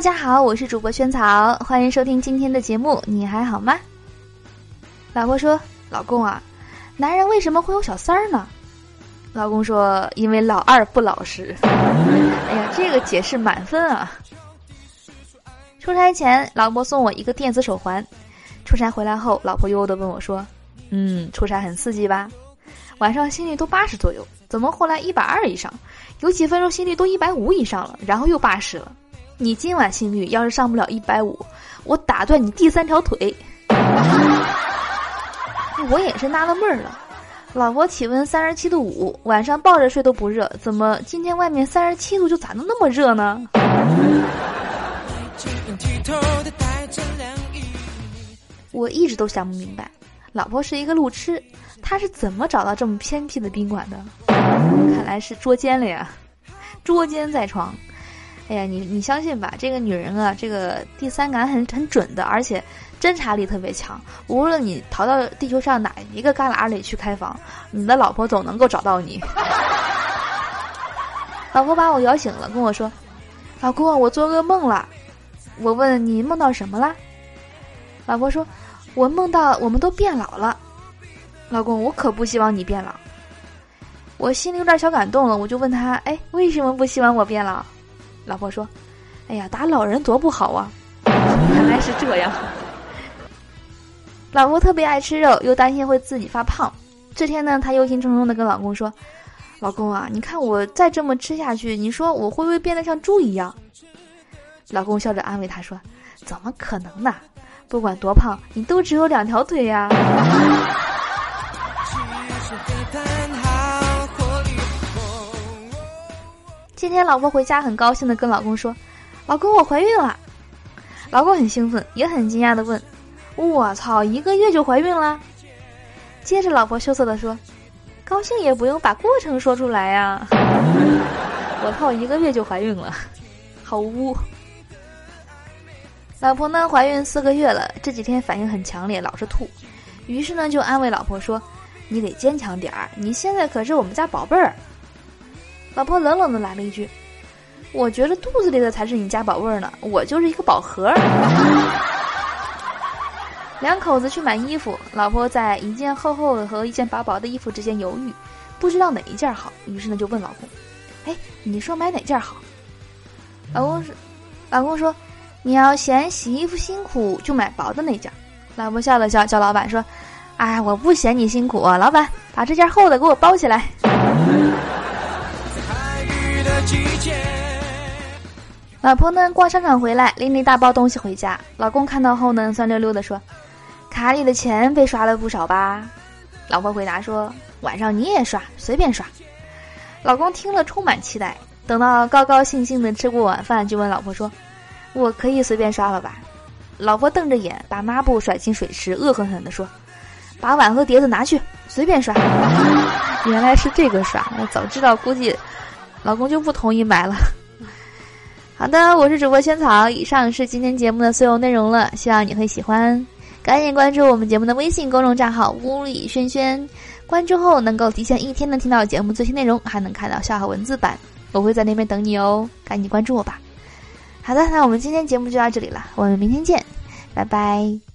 大家好，我是主播萱草，欢迎收听今天的节目。你还好吗？老婆说：“老公啊，男人为什么会有小三儿呢？”老公说：“因为老二不老实。”哎呀，这个解释满分啊！出差前，老婆送我一个电子手环。出差回来后，老婆悠悠的问我说：“嗯，出差很刺激吧？晚上心率都八十左右，怎么后来一百二以上？有几分钟心率都一百五以上了，然后又八十了。”你今晚心率要是上不了一百五，我打断你第三条腿。我也是纳了闷儿了，老婆体温三十七度五，晚上抱着睡都不热，怎么今天外面三十七度就咋能那么热呢？我一直都想不明白，老婆是一个路痴，她是怎么找到这么偏僻的宾馆的？看来是捉奸了呀，捉奸在床。哎呀，你你相信吧，这个女人啊，这个第三感很很准的，而且侦查力特别强。无论你逃到地球上哪一个旮旯里去开房，你的老婆总能够找到你。老婆把我摇醒了，跟我说：“老公，我做噩梦了。”我问你梦到什么了？老婆说：“我梦到我们都变老了。”老公，我可不希望你变老。我心里有点小感动了，我就问他：“哎，为什么不希望我变老？”老婆说：“哎呀，打老人多不好啊！原来是这样。”老婆特别爱吃肉，又担心会自己发胖。这天呢，她忧心忡忡的跟老公说：“老公啊，你看我再这么吃下去，你说我会不会变得像猪一样？”老公笑着安慰她说：“怎么可能呢？不管多胖，你都只有两条腿呀。” 今天老婆回家很高兴的跟老公说：“老公，我怀孕了。”老公很兴奋，也很惊讶的问：“我操，一个月就怀孕了？”接着老婆羞涩的说：“高兴也不用把过程说出来呀。” 我操，一个月就怀孕了，好污。老婆呢，怀孕四个月了，这几天反应很强烈，老是吐。于是呢，就安慰老婆说：“你得坚强点儿，你现在可是我们家宝贝儿。”老婆冷冷的来了一句：“我觉得肚子里的才是你家宝贝儿呢，我就是一个宝盒。”两口子去买衣服，老婆在一件厚厚的和一件薄薄的衣服之间犹豫，不知道哪一件好，于是呢就问老公：“哎，你说买哪件好？”老公说：“老公说，你要嫌洗衣服辛苦，就买薄的那件。”老婆笑了笑，叫老板说：“哎，我不嫌你辛苦，老板把这件厚的给我包起来。”老婆呢？逛商场回来，拎了一大包东西回家。老公看到后呢，酸溜溜的说：“卡里的钱被刷了不少吧？”老婆回答说：“晚上你也刷，随便刷。”老公听了充满期待。等到高高兴兴的吃过晚饭，就问老婆说：“我可以随便刷了吧？”老婆瞪着眼，把抹布甩进水池，恶狠狠的说：“把碗和碟子拿去，随便刷。”原来是这个刷，我早知道，估计。老公就不同意买了。好的，我是主播萱草，以上是今天节目的所有内容了，希望你会喜欢。赶紧关注我们节目的微信公众账号“屋里轩轩”，关注后能够提前一天的听到节目最新内容，还能看到笑话文字版，我会在那边等你哦。赶紧关注我吧。好的，那我们今天节目就到这里了，我们明天见，拜拜。